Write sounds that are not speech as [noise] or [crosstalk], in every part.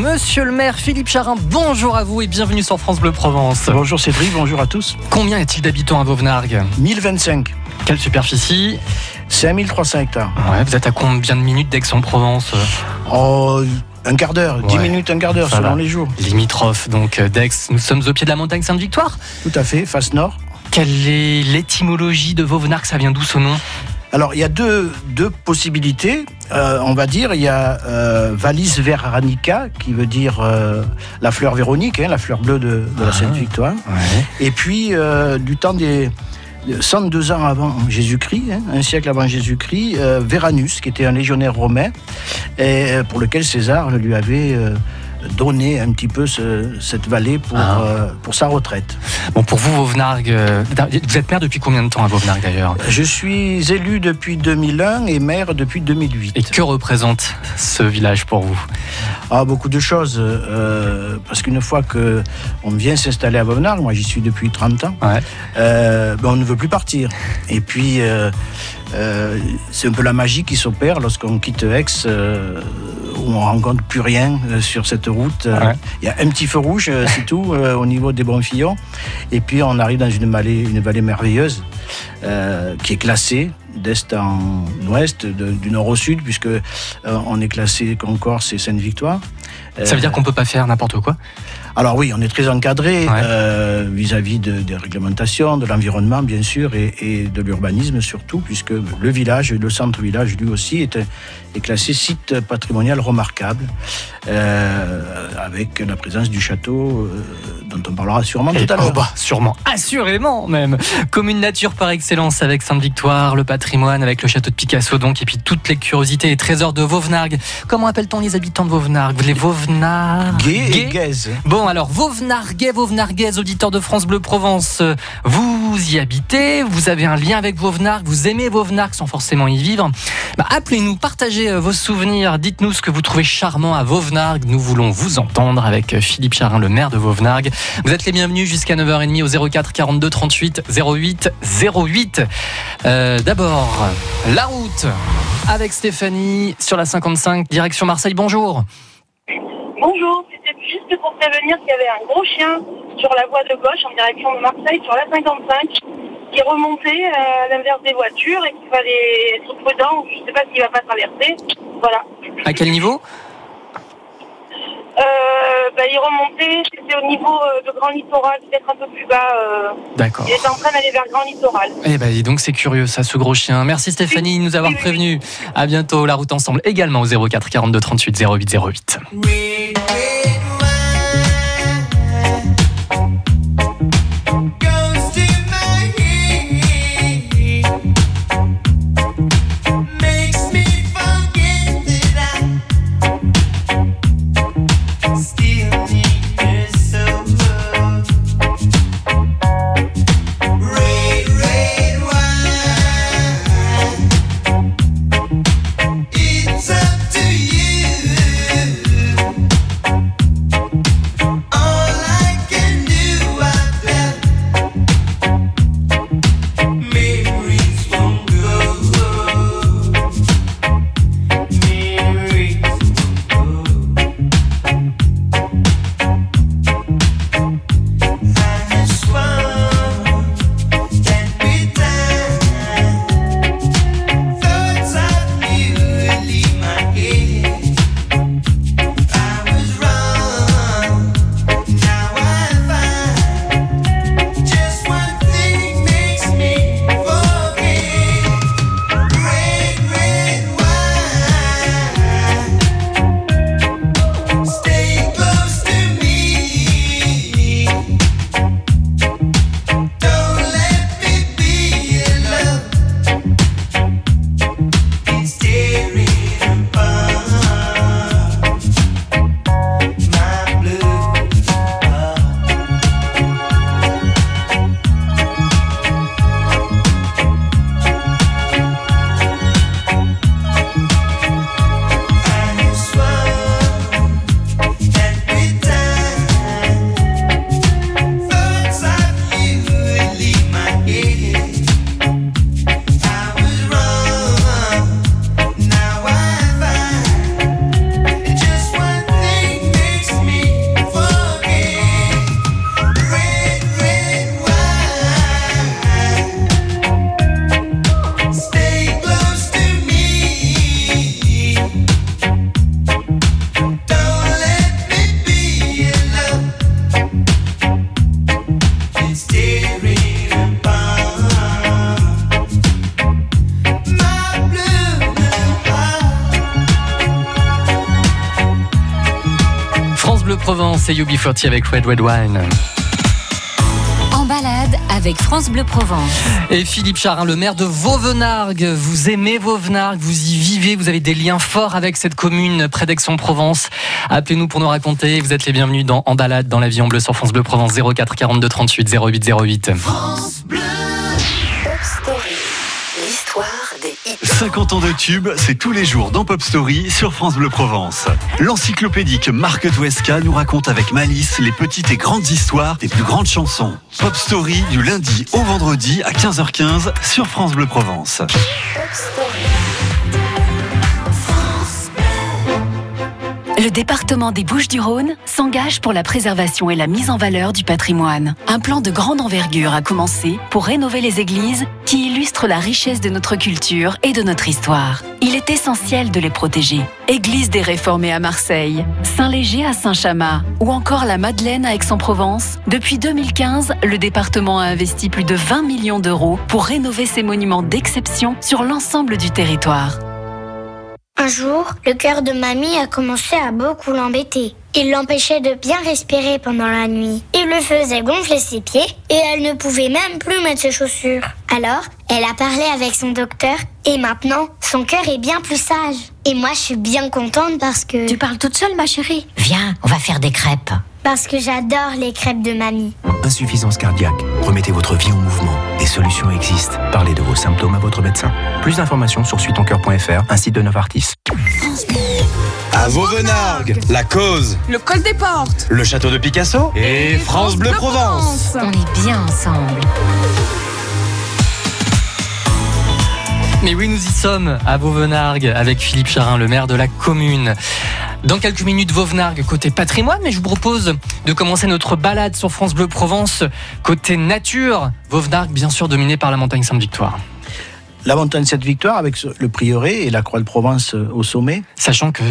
Monsieur le maire Philippe Charin, bonjour à vous et bienvenue sur France Bleu Provence. Bonjour Cédric, bonjour à tous. Combien y a-t-il d'habitants à Vauvenargues 1025. Quelle superficie 5300 hectares. Ouais, vous êtes à combien de minutes d'Aix-en-Provence? Oh, un quart d'heure, 10 Ouais. minutes, un quart d'heure, selon les jours. Limitrophe donc euh, d'Aix. Nous sommes au pied de la montagne Sainte-Victoire? Tout à fait, face nord. Quelle est l'étymologie de Vauvenargues? Ça vient d'où ce nom? Alors, il y a deux, deux possibilités. Euh, on va dire, il y a euh, Valis veranica, qui veut dire euh, la fleur véronique, hein, la fleur bleue de, de la Ah. Sainte-Victoire. Et puis, du temps des 102 ans avant Jésus-Christ, hein, un siècle avant Jésus-Christ, Veranus, qui était un légionnaire romain, et pour lequel César lui avait donné un petit peu ce- cette vallée pour, Ah. euh, pour sa retraite. Bon, pour vous, Vauvenargues, euh, vous êtes maire depuis combien de temps à Vauvenargues d'ailleurs? Je suis élu depuis 2001 et maire depuis 2008. Et que représente ce village pour vous? Ah, beaucoup de choses, euh, parce qu'une fois que on vient s'installer à Vauvenargues, moi j'y suis depuis 30 ans, Ouais. euh, ben, on ne veut plus partir. Et puis, euh, c'est un peu la magie qui s'opère lorsqu'on quitte Aix, euh, où on rencontre plus rien euh, sur cette route. Euh, Ouais. Il y a un petit feu rouge, euh, c'est tout, au niveau des Bonfillons. Et puis, on arrive dans une vallée, une vallée merveilleuse, qui est classée d'est en ouest, de- du nord au sud, puisque euh, on est classé Concorse et Sainte-Victoire. Ça veut dire qu'on peut pas faire n'importe quoi Alors oui, on est très encadré Ouais. euh, vis-à-vis de- des réglementations, de l'environnement bien sûr et, et de l'urbanisme surtout, puisque le village, le centre-village lui aussi est, est classé site patrimonial remarquable, euh, avec la présence du château euh, dont on parlera sûrement Et- tout à oh l'heure. bah, sûrement, assurément même. Commune nature par excellence avec Sainte-Victoire, le patrimoine avec le château de Picasso donc, et puis toutes les curiosités et trésors de Vauvenargues. Comment appelle-t-on les habitants de Vauvenargues? Les Vauvenargues Gay et gaise. Bon alors, Vauvenarguais, Vauvenarguaises, auditeurs de France Bleu Provence, euh, vous y habitez, vous avez un lien avec Vauvenargues, vous aimez Vauvenargues sans forcément y vivre. Bah, Appelez-nous, partagez euh, vos souvenirs, dites-nous ce que vous trouvez charmant à Vauvenargues. Nous voulons vous entendre avec euh, Philippe Charin, le maire de Vauvenargues. Vous êtes les bienvenus jusqu'à 9h30 au 04 42 38 08 08. Euh, D'abord, la route avec Stéphanie sur la 55, direction Marseille. Bonjour. Bonjour, c'était juste pour prévenir qu'il y avait un gros chien sur la voie de gauche en direction de Marseille sur la 55 qui remontait euh, à l'inverse des voitures et qu'il fallait être prudent, je ne sais pas s'il va pas traverser. Voilà. À quel niveau? Euh, bah, il remontait, c'était au niveau euh, de Grand Littoral, peut-être un peu plus bas. euh, D'accord. il était en train d'aller vers Grand Littoral. Eh ben, dis donc, c'est curieux, ça, ce gros chien. Merci Stéphanie de nous avoir Oui, oui, prévenu. À bientôt, la route ensemble également au 04 42 38 08 08. France Bleu Provence et Yubi Forti avec Red Red Wine. Avec France Bleu Provence. Et Philippe Charin, le maire de Vauvenargues, vous aimez Vauvenargues, vous y vivez, vous avez des liens forts avec cette commune près d'Aix-en-Provence. Appelez-nous pour nous raconter, vous êtes les bienvenus dans En balade dans l'avion bleu sur France Bleu Provence 04 42 38 08 08. L'histoire 50 ans de tube, c'est tous les jours dans Pop Story sur France Bleu Provence. L'encyclopédique Marc Touesca nous raconte avec malice les petites et grandes histoires des plus grandes chansons. Pop Story du lundi au vendredi à 15h15 sur France Bleu Provence. Le département des Bouches-du-Rhône s'engage pour la préservation et la mise en valeur du patrimoine. Un plan de grande envergure a commencé pour rénover les églises qui illustrent la richesse de notre culture et de notre histoire. Il est essentiel de les protéger. Église des Réformés à Marseille, Saint-Léger à Saint-Chamas ou encore la Madeleine à Aix-en-Provence. Depuis 2015, le département a investi plus de 20 millions d'euros pour rénover ces monuments d'exception sur l'ensemble du territoire. Un jour, le cœur de mamie a commencé à beaucoup l'embêter. Il l'empêchait de bien respirer pendant la nuit. Il le faisait gonfler ses pieds et elle ne pouvait même plus mettre ses chaussures. Alors, elle a parlé avec son docteur et maintenant, son cœur est bien plus sage. Et moi, je suis bien contente parce que... Tu parles toute seule, ma chérie Viens, on va faire des crêpes. Parce que j'adore les crêpes de mamie. Insuffisance cardiaque. Remettez votre vie en mouvement. Des solutions existent. Parlez de vos symptômes à votre médecin. Plus d'informations sur suitoncoeur.fr, un site de Novartis. À Vauvenargues, la cause, Le col des portes. le château de Picasso et France Bleu Provence. On est bien ensemble. Mais oui, nous y sommes à Vauvenargues avec Philippe Charin, le maire de la commune. Dans quelques minutes, Vauvenargues côté patrimoine, mais je vous propose de commencer notre balade sur France Bleu Provence côté nature. Vauvenargues, bien sûr, dominé par la montagne Sainte-Victoire. La montagne Sainte-Victoire avec ce- le prieuré et la croix de Provence euh, au sommet. Sachant que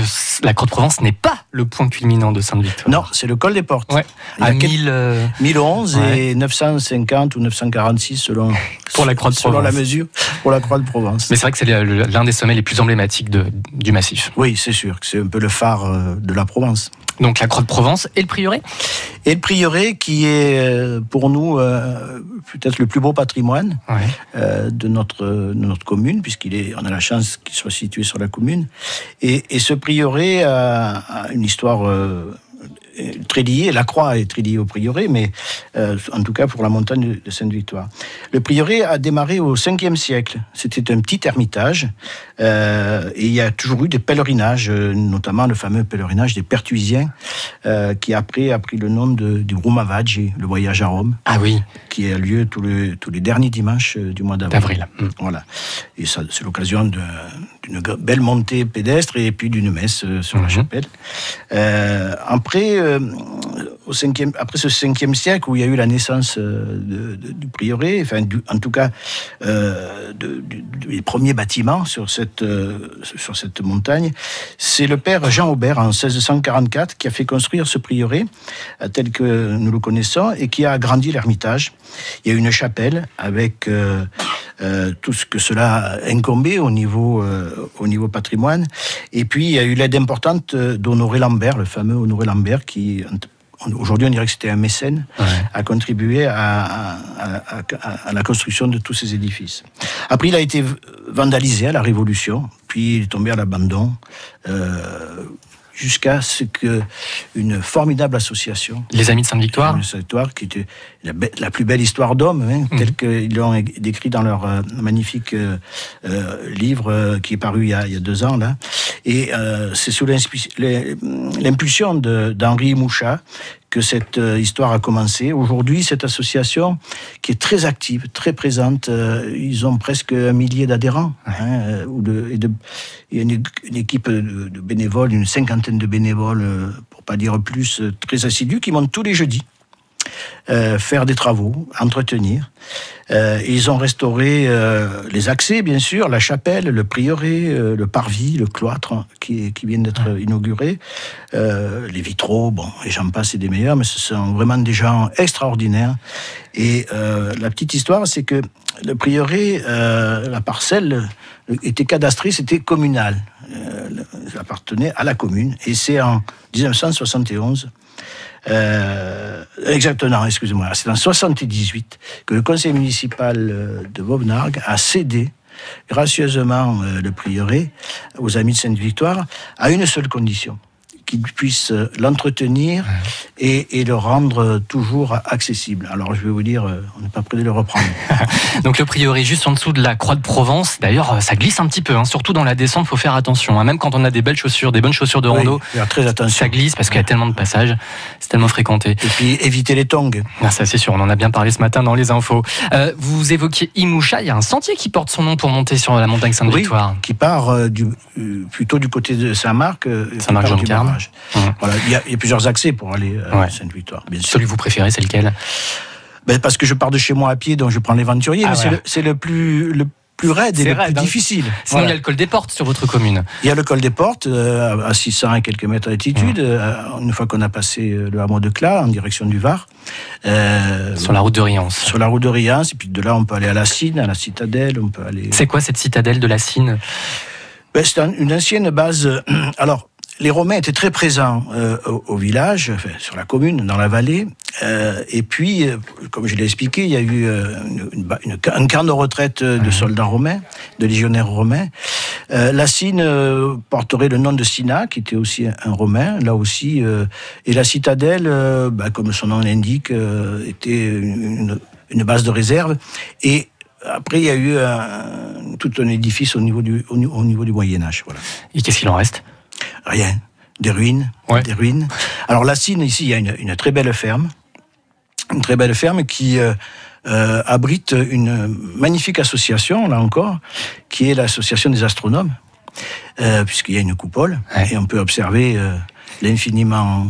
la Croix de Provence n'est pas le point culminant de Sainte-Victoire. Non, c'est le col des portes. Ouais. À quel- 1000, euh, 1011 Ouais. et 950 ou 946 selon, Pour la croix de selon la mesure pour la croix de Provence. Mais c'est vrai que c'est l'un des sommets les plus emblématiques de- du massif. Oui, c'est sûr c'est un peu le phare euh, de la Provence. Donc la Croix de Provence et le prieuré Et le prieuré qui est euh, pour nous euh, peut-être le plus beau patrimoine Ouais. euh, de notre de notre commune puisqu'il est on a la chance qu'il soit situé sur la commune et, et ce prieuré a, a une histoire euh, très liée la croix est très liée au prieuré mais euh, en tout cas pour la montagne de Sainte-Victoire le prieuré a démarré au 5e siècle c'était un petit ermitage euh, et il y a toujours eu des pèlerinages euh, notamment le fameux pèlerinage des Pertuisiens euh, qui après a pris le nom de, du Rumavaggi, le voyage à Rome Ah oui, qui a lieu tous les, tous les derniers dimanches euh, du mois d'avril. d'avril. Mm. Voilà. Et ça, c'est l'occasion de- d'une belle montée pédestre et puis d'une messe euh, sur la Mhm. chapelle. Euh, après, euh, au cinquième, après ce 5e siècle où il y a eu la naissance de- de- du prieuré, enfin, du- en tout cas, de- des premiers bâtiments sur cette, sur cette montagne, c'est le père Jean Aubert en 1644 qui a fait construire ce prieuré tel que nous le connaissons et qui a agrandi l'ermitage. Il y a une chapelle avec euh, tout ce que cela incombait au niveau, euh, au niveau patrimoine. Et puis, il y a eu l'aide importante euh, d'Honoré Lambert, le fameux Honoré Lambert, qui, aujourd'hui, on dirait que c'était un mécène, Ouais. a contribué à, à- à- à- à la construction de tous ces édifices. Après, il a été vandalisé à la Révolution, puis il est tombé à l'abandon, euh, jusqu'à ce que une formidable association Les Amis de Sainte-Victoire une histoire qui était la, plus belle histoire d'homme, hein, Mhm. telle qu'ils l'ont décrit dans leur euh, magnifique euh, euh, livre qui est paru il y, a, il y a deux ans. là. Et c'est sous l'impulsion d'Henri Mouchat que cette euh, histoire a commencé. Aujourd'hui, cette association, qui est très active, très présente, euh, ils ont presque un millier d'adhérents. hein, euh, de, et une, une équipe de, bénévoles, une cinquantaine de bénévoles, pour pas dire plus, très assidus, qui montent tous les jeudis euh, faire des travaux, entretenir. Euh, ils ont restauré euh, les accès, bien sûr, la chapelle, le prieuré, le parvis, le cloître qui, qui viennent d'être inaugurés, euh, les vitraux, bon, et j'en passe, c'est des meilleurs, mais ce sont vraiment des gens extraordinaires. Et la petite histoire, c'est que le prieuré, la parcelle était cadastrée, c'était communal. Ça appartenait à la commune. Et c'est en 1971 Euh, exactement, excusez-moi. C'est en 78 que le conseil municipal euh, de Vauvenargues a cédé gracieusement euh, le prieuré aux amis de Sainte-Victoire à une seule condition qu'ils puissent euh, l'entretenir et, et le rendre euh, toujours accessible. Alors je vais vous dire, euh, on n'est pas prêt de le reprendre. [laughs] Donc le prieuré juste en dessous de la croix de Provence. D'ailleurs, ça glisse un petit peu, hein. surtout dans la descente, faut faire attention. hein. Même quand on a des belles chaussures, des bonnes chaussures de rando, faire très attention. ça glisse parce qu'il y a tellement de passages, c'est tellement fréquenté. Et puis éviter les tongs. Ah, ça c'est sûr, on en a bien parlé ce matin dans les infos. Euh, vous évoquiez Imoucha, il y a un sentier qui porte son nom pour monter sur la montagne Sainte-Victoire. qui part euh, du, euh, plutôt du côté de Saint-Marc. euh, Mmh. Voilà, il y, a- il y a plusieurs accès pour aller à Ouais. Sainte-Victoire. Celui que vous préférez, c'est lequel? Ben, parce que je pars de chez moi à pied, donc je prends l'éventurier, Ah c'est le- plus le plus raide et le raide, plus hein. difficile. Sinon, Voilà. il y a le col des portes sur votre commune. Il y a le col des portes, euh, à 600 et quelques mètres d'altitude, euh, une fois qu'on a passé euh, le hameau de Clas, en direction du Var. Euh, Sur la route de Riance. Sur la route de Riance, et puis de là, on peut aller à la Cine, à la Citadelle, on peut aller... C'est quoi cette citadelle de la Cine? Ben, c'est un- une ancienne base. euh, [clears throat] Alors, les Romains étaient très présents euh, au, au village, enfin, sur la commune, dans la vallée. Euh, et puis, euh, comme je l'ai expliqué, il y a eu une, une ba- une- un camp de retraite de soldats romains, de légionnaires romains. La Cine porterait le nom de Sina, qui était aussi un, un romain, là aussi. et la citadelle, ben, comme son nom l'indique, était une, une base de réserve. Et après, il y a eu un- tout un édifice au niveau du, au niveau du Moyen Âge. Voilà. Et qu'est-ce qu'il en reste? Rien. Des ruines. Ouais. Des ruines. Alors, la Cine, ici, il y a une, une très belle ferme. Une très belle ferme qui euh, euh, abrite une magnifique association, là encore, qui est l'association des astronomes, euh, puisqu'il y a une coupole, Ouais. et on peut observer euh, l'infiniment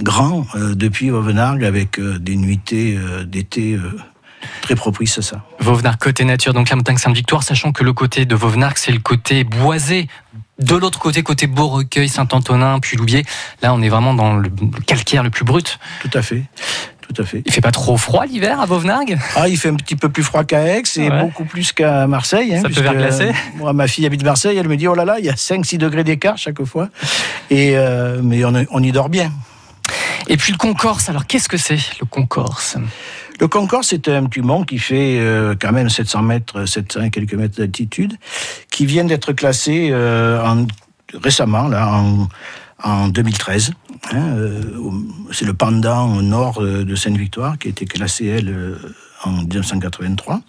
grand depuis Auvenargues avec des nuitées d'été très propices à ça. Vauvenargues côté nature, donc la montagne Sainte-Victoire, sachant que le côté de Vauvenargues, c'est le côté boisé. De l'autre côté, côté Beaurecueil, Saint-Antonin, puis Louviers, là, on est vraiment dans le calcaire le plus brut. Tout à fait. Tout à fait. Il fait pas trop froid l'hiver à Vauvenargues Ah, il fait un petit peu plus froid qu'à Aix et Ouais. beaucoup plus qu'à Marseille. hein, Ça peut verglacer euh, Moi, ma fille habite Marseille, elle me dit oh là là, il y a 5-6 degrés d'écart chaque fois. Et, euh, mais on, on y dort bien. Et puis le Concorse, alors qu'est-ce que c'est le Concorse? Le Concorde, c'est un petit mont qui fait euh, quand même 700 mètres, 700 et quelques mètres d'altitude, qui vient d'être classé euh, en- récemment, en, en 2013. hein, euh, c'est le pendant au nord de Sainte-Victoire, qui a été classé, elle, en 1983.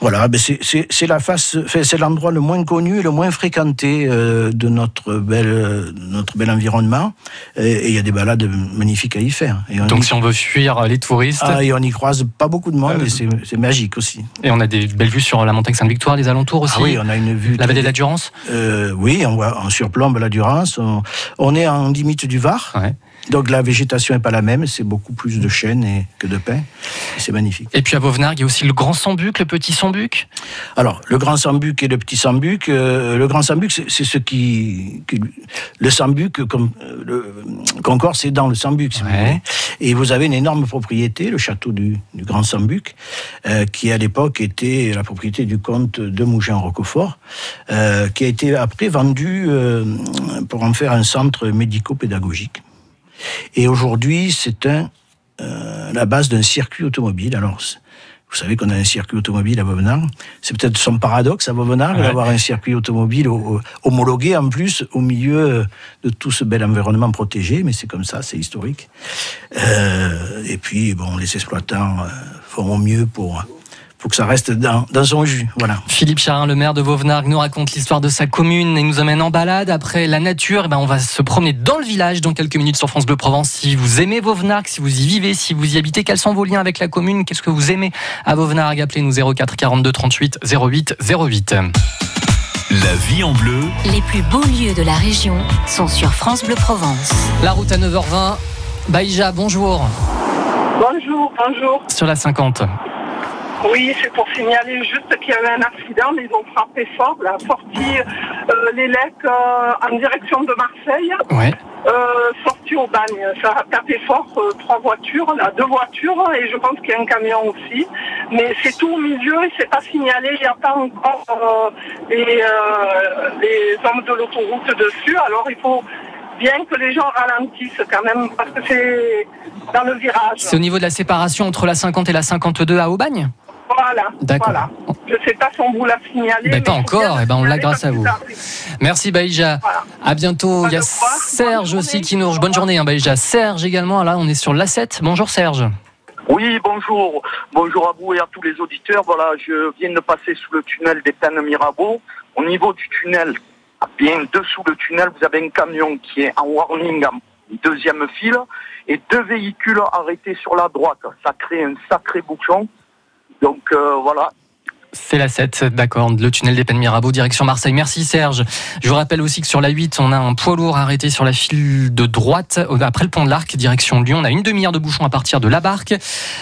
Voilà, ben c'est- c'est c'est la face, c'est l'endroit le moins connu et le moins fréquenté euh, de notre bel, notre bel environnement. Et il y a des balades magnifiques à y faire. Et Donc y- si on veut fuir les touristes, ah, et on y croise pas beaucoup de monde Euh, et c'est c'est magique aussi. et on a des belles vues sur la montagne Sainte-Victoire, les alentours aussi. Ah oui, on a une vue. La vallée de la Durance Euh, oui, on voit, on surplombe la Durance. On, on est en limite du Var. Ouais. Donc la végétation n'est pas la même, c'est beaucoup plus de chênes et, que de pins. C'est magnifique. Et puis à Vauvenargues, il y a aussi le Grand Sambuc, le Petit Sambuc? Alors, le grand sambuc et le petit sambuc, euh, le grand sambuc, c'est ce qui, qui- Le sambuc, comme euh, le Concorde, c'est dans le sambuc, si vous voulez. Et vous avez une énorme propriété, le château du, du grand sambuc, euh, qui à l'époque était la propriété du comte de Mougin-Roquefort, euh, qui a été après vendu pour en faire un centre médico-pédagogique. Et aujourd'hui, c'est un, euh, la base d'un circuit automobile. Alors, vous savez qu'on a un circuit automobile à Vauvenargues. C'est peut-être son paradoxe à Ouais. d'avoir un circuit automobile au- au- homologué en plus au milieu de tout ce bel environnement protégé, mais c'est comme ça, c'est historique. Euh, et puis, bon, les exploitants euh, feront mieux pour, pour que ça reste dans, dans son jus. Voilà. Philippe Charin, le maire de Vauvenargues, nous raconte l'histoire de sa commune et nous emmène en balade. Après la nature, eh ben, on va se promener dans le village dans quelques minutes sur France Bleu Provence. Si vous aimez Vauvenargues, si vous y vivez, si vous y habitez, quels sont vos liens avec la commune? Qu'est-ce que vous aimez à Vauvenargues? Appelez-nous 04 42 38 08 08. La vie en bleu, Les plus beaux lieux de la région sont sur France Bleu Provence. La route à 9h20. Baïja, bonjour. Bonjour, bonjour. Sur la 50. Oui, c'est pour signaler juste qu'il y avait un accident, mais ils ont frappé fort, la sortie euh, l'élec euh, en direction de Marseille, Ouais. euh, sortie au bagne. Ça a tapé fort, euh, trois voitures, là, deux voitures, et je pense qu'il y a un camion aussi. Mais c'est tout au milieu et c'est pas signalé, il n'y a pas encore euh, les, les hommes de l'autoroute dessus, alors il faut bien que les gens ralentissent quand même, parce que c'est dans le virage. C'est au niveau de la séparation entre la 50 et la 52 à Aubagne? Voilà. D'accord. Voilà. Je sais pas si on vous l'a signalé. Ben, pas encore, bien eh ben, on l'a grâce à vous. Merci Baïja. À bientôt. Il y a Serge aussi qui nous. Bonne journée, hein, Baïja. Serge également. Là, on est sur l'A7. Bonjour Serge. Oui, bonjour. Bonjour à vous et à tous les auditeurs. Voilà, je viens de passer sous le tunnel des Pennes Mirabeau. Au niveau du tunnel, bien dessous le tunnel, vous avez un camion qui est en warning en deuxième file et deux véhicules arrêtés sur la droite. Ça crée un sacré bouchon. Donc euh, voilà, C'est la 7, d'accord. Le tunnel des Pennes Mirabeau, direction Marseille. Merci Serge. Je vous rappelle aussi que sur la 8, on a un poids lourd arrêté sur la file de droite, après le pont de l'Arc, direction Lyon. On a une demi-heure de bouchon à partir de la barque.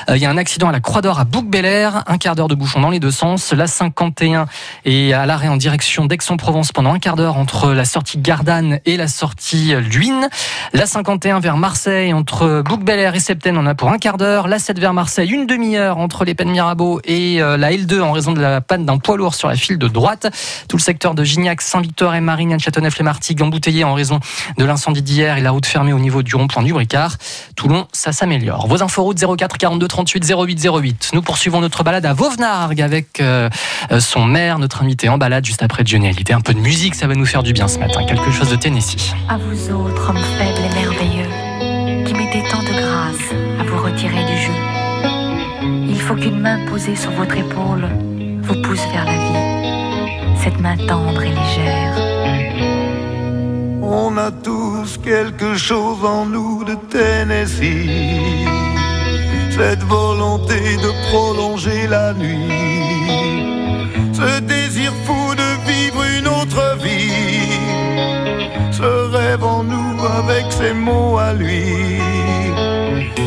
Euh, Il y a un accident à la Croix d'Or à Bouc-Bel-Air, un quart d'heure de bouchon dans les deux sens. La 51 est à l'arrêt en direction d'Aix-en-Provence pendant un quart d'heure entre la sortie Gardanne et la sortie Luynes. La 51 vers Marseille, entre Bouc-Bel-Air et Septène, on a pour un quart d'heure. La 7 vers Marseille, une demi-heure entre les Pennes Mirabeau et euh, la L2 en raison de la panne d'un poids lourd sur la file de droite. Tout le secteur de Gignac, Saint-Victor et Marignane, Châteauneuf-les-Martigues embouteillé en raison de l'incendie d'hier et la route fermée au niveau du rond-point du Bricard. Toulon, ça s'améliore. Vos inforoutes 04 42 38 08 08. Nous poursuivons notre balade à Vauvenargues avec euh, euh, son maire, notre invité en balade juste après Johnny Hallyday. Un peu de musique, ça va nous faire du bien ce matin. Quelque chose de Tennessee. À vous autres, hommes faibles et merveilleux, qui mettez tant de grâce à vous retirer du jeu. Il faut qu'une main posée sur votre épaule vous pousse vers la vie. Cette main tendre et légère. On a tous quelque chose en nous de Tennessee. Cette volonté de prolonger la nuit. Ce désir fou de vivre une autre vie. Ce rêve en nous avec ses mots à lui.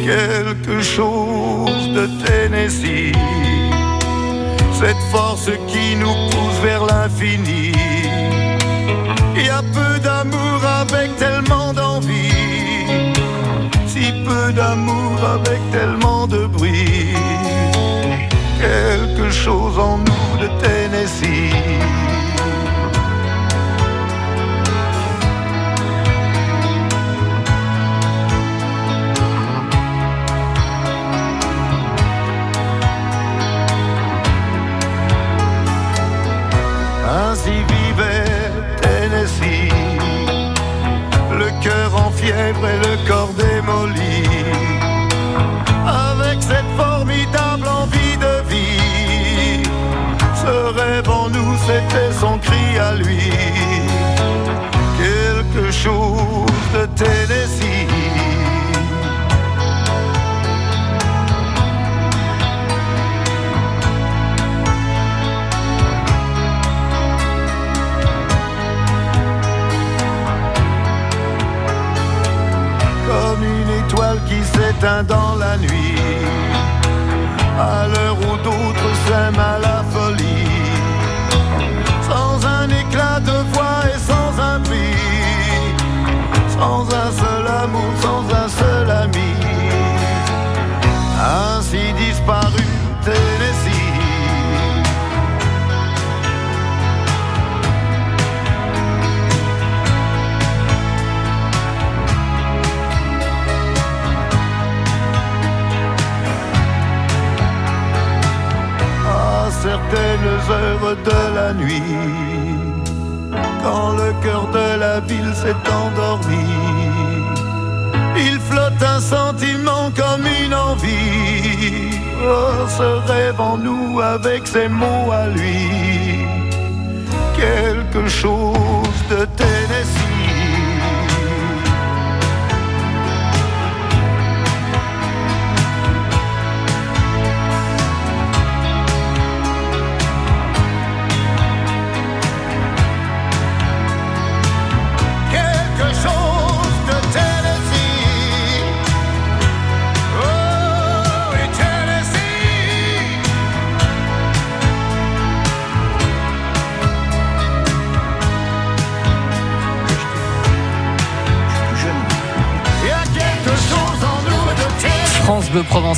Quelque chose de Tennessee. Cette force qui nous pousse vers l'infini. Il y a peu d'amour avec tellement d'envie, si peu d'amour avec tellement de bruit. Quelque chose en nous de Tennessee. Et le corps démoli. Avec cette formidable envie de vie, ce rêve en nous, c'était son cri à lui. Dans la nuit. À l'heure où d'autres s'aiment à la folie, sans un éclat de voix et sans un prix, sans un seul de la nuit, quand le cœur de la ville s'est endormi, il flotte un sentiment comme une envie. Oh, ce rêve en nous avec ses mots à lui, quelque chose de Tennessee.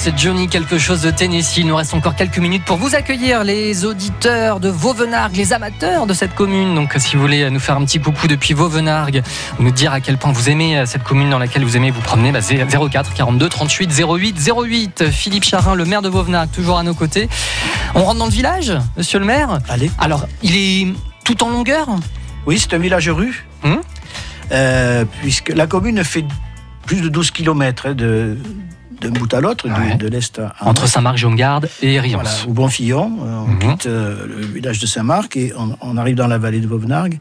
Et Johnny, quelque chose de Tennessee. Il nous reste encore quelques minutes pour vous accueillir, les auditeurs de Vauvenargues, les amateurs de cette commune. Donc, si vous voulez nous faire un petit coucou depuis Vauvenargues, nous dire à quel point vous aimez euh, cette commune dans laquelle vous aimez vous promener, bah, 04 42 38 08 08. Philippe Charin, le maire de Vauvenargues, toujours à nos côtés. On rentre dans le village, monsieur le maire? Allez. Alors, il est tout en longueur? Oui, c'est un village rue. Hum? Euh, puisque la commune fait plus de 12 km de, d'un bout à l'autre, Ouais. de, l'est à Entre l'ouest. Saint-Marc-Jaume-Garde et Rions. Voilà, au Bonfillon, euh, on Mhm. quitte euh, le village de Saint-Marc et on, on arrive dans la vallée de Vauvenargues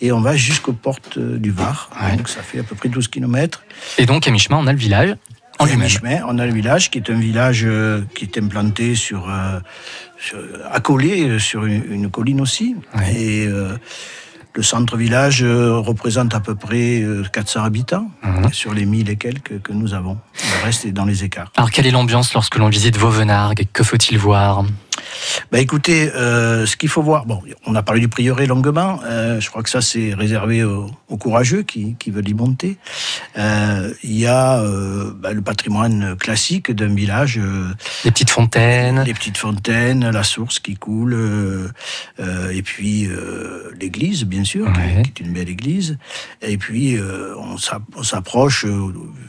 et on va jusqu'aux portes euh, du Var. Ouais. Donc ça fait à peu près 12 km. Et donc, à mi-chemin, on a le village en mi-chemin, on a le village qui est un village euh, qui est implanté sur, euh, sur- accolé sur une, une colline aussi. Ouais. Et euh, le centre-village euh, représente à peu près euh, 400 habitants Mhm. sur les 1000 et quelques que nous avons. Le reste est dans les écarts. Alors, quelle est l'ambiance lorsque l'on visite Vauvenargues? Que faut-il voir? Bah écoutez, euh, ce qu'il faut voir, bon, on a parlé du prieuré longuement, euh, je crois que ça c'est réservé aux, aux courageux qui, qui veulent y monter. Euh, Il y a bah, le patrimoine classique d'un village, Les petites fontaines les petites fontaines, la source qui coule, et puis l'église bien sûr, qui- Ouais. qui, est une belle église, et puis on s'app- on s'approche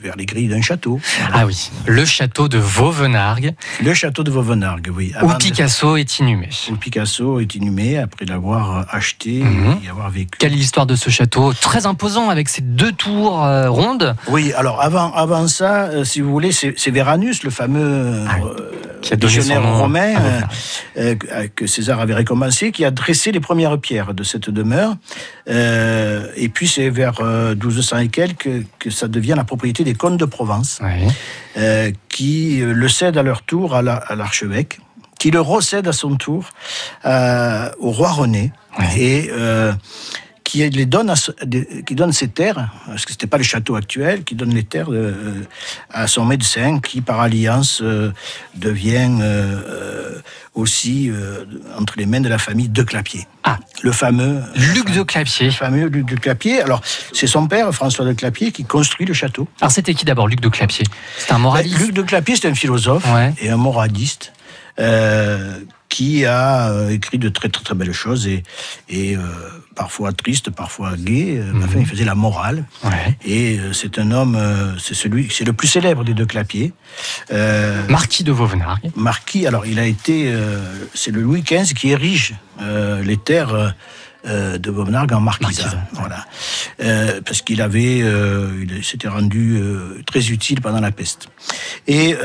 vers les grilles d'un château. Ah oui, le château de Vauvenargues, Le château de Vauvenargues, oui. où avant Picasso est inhumé. où Picasso est inhumé après l'avoir euh, acheté Mhm. et y avoir vécu. Quelle est l'histoire de ce château Très imposant avec ses deux tours euh, rondes? Oui, alors avant, avant ça, euh, si vous voulez, c'est Véranus, le fameux Ah Qui a missionnaire romain euh, que- César avait récompensé, qui a dressé les premières pierres de cette demeure. Et puis c'est vers euh, 1200 et quelques que ça devient la propriété des comtes de Provence, qui le cèdent à leur tour à la- à l'archevêque, qui le recède à son tour euh, au roi René. Et euh, qui les donne, à, qui donne ses terres, parce que c'était pas le château actuel, qui donne les terres euh, à son médecin, qui par alliance euh, devient aussi entre les mains de la famille de Clapier. Ah. Le fameux Luc de Clapier. le fameux Luc de Clapier. Alors, c'est son père, François de Clapier, qui construit le château. Alors, c'était qui d'abord, Luc de Clapier? C'est un moraliste. Luc de Clapier, c'est un philosophe Ouais. et un moraliste euh, qui a euh, écrit de très très très belles choses et, et euh, parfois triste, parfois gai. Euh, Mhm. Enfin, il faisait la morale. Ouais. Et euh, c'est un homme, euh, c'est celui, c'est le plus célèbre des deux Clapier. Euh, Marquis de Vauvenargues. Marquis, alors il a été, euh, c'est le Louis XV qui érige euh, les terres euh, de Vauvenargues en marquisat. Marquisat. Voilà. Euh, parce qu'il avait, euh, il s'était rendu très utile pendant la peste. Et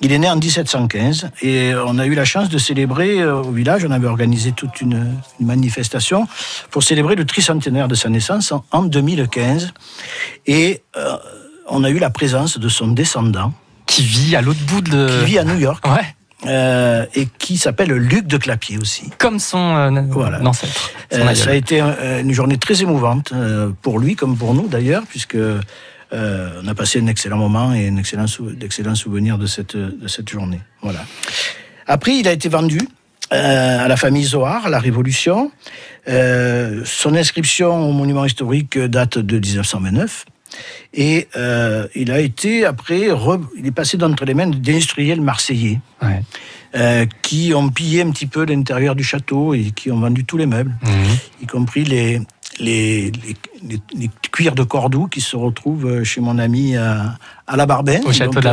il est né en 1715 et on a eu la chance de célébrer au village, on avait organisé toute une, une manifestation pour célébrer le tricentenaire de sa naissance en, en 2015. Et on a eu la présence de son descendant Qui vit à l'autre bout de. qui vit à New York Ouais. Euh, et qui s'appelle Luc de Clapier aussi. Comme son euh, Voilà. ancêtre. Euh, ça a été euh, une journée très émouvante pour lui comme pour nous d'ailleurs, puisque on a passé un excellent moment et un excellent sou- d'excellents souvenirs de cette, de cette journée. Voilà. Après, il a été vendu à la famille Zohar à la Révolution. Son inscription au monument historique date de 1929. Et euh, il a été après, re- il est passé d'entre les mains d'industriels marseillais Ouais. euh, qui ont pillé un petit peu l'intérieur du château et qui ont vendu tous les meubles, Mhm. y compris les, les, les, les- les cuirs de Cordoue qui se retrouvent chez mon ami à, à la Barbaine. Au château Donc, de la